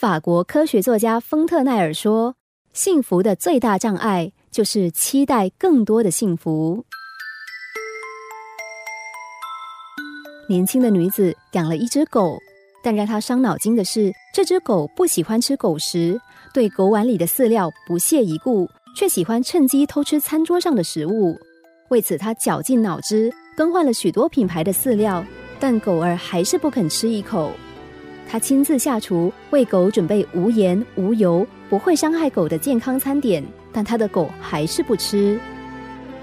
法国科学作家丰特奈尔说：“幸福的最大障碍就是期待更多的幸福。”年轻的女子养了一只狗，但让她伤脑筋的是，这只狗不喜欢吃狗食，对狗碗里的饲料不屑一顾，却喜欢趁机偷吃餐桌上的食物。为此，她绞尽脑汁更换了许多品牌的饲料，但狗儿还是不肯吃一口。他亲自下厨为狗准备无盐无油、不会伤害狗的健康餐点，但他的狗还是不吃。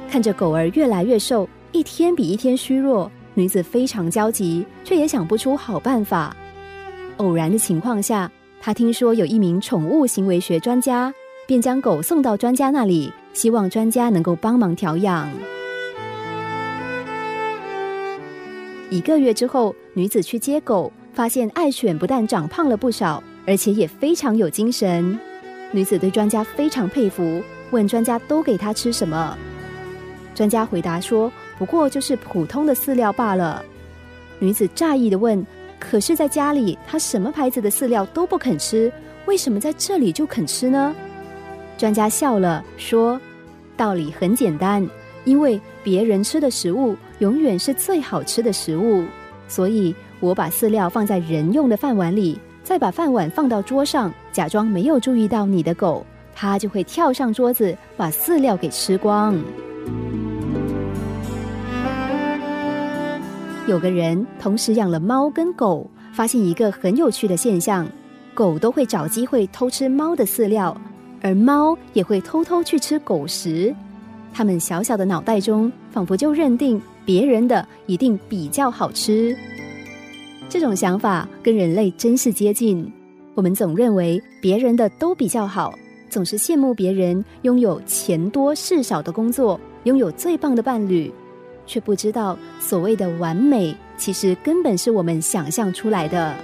看着狗儿越来越瘦，一天比一天虚弱，女子非常焦急，却也想不出好办法。偶然的情况下，她听说有一名宠物行为学专家，便将狗送到专家那里，希望专家能够帮忙调养。一个月之后，女子去接狗。发现爱犬不但长胖了不少，而且也非常有精神。女子对专家非常佩服，问专家都给它吃什么。专家回答说：“不过就是普通的饲料罢了。”女子诧异的问：“可是，在家里它什么牌子的饲料都不肯吃，为什么在这里就肯吃呢？”专家笑了，说：“道理很简单，因为别人吃的食物永远是最好吃的食物，所以。”我把饲料放在人用的饭碗里，再把饭碗放到桌上，假装没有注意到你的狗，它就会跳上桌子把饲料给吃光。有个人同时养了猫跟狗，发现一个很有趣的现象：狗都会找机会偷吃猫的饲料，而猫也会偷偷去吃狗食。它们小小的脑袋中，仿佛就认定别人的一定比较好吃。这种想法跟人类真是接近。我们总认为别人的都比较好，总是羡慕别人拥有钱多事少的工作，拥有最棒的伴侣，却不知道所谓的完美，其实根本是我们想象出来的。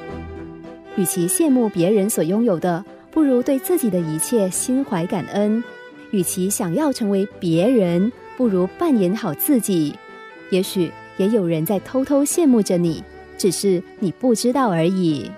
与其羡慕别人所拥有的，不如对自己的一切心怀感恩；与其想要成为别人，不如扮演好自己。也许也有人在偷偷羡慕着你。只是你不知道而已。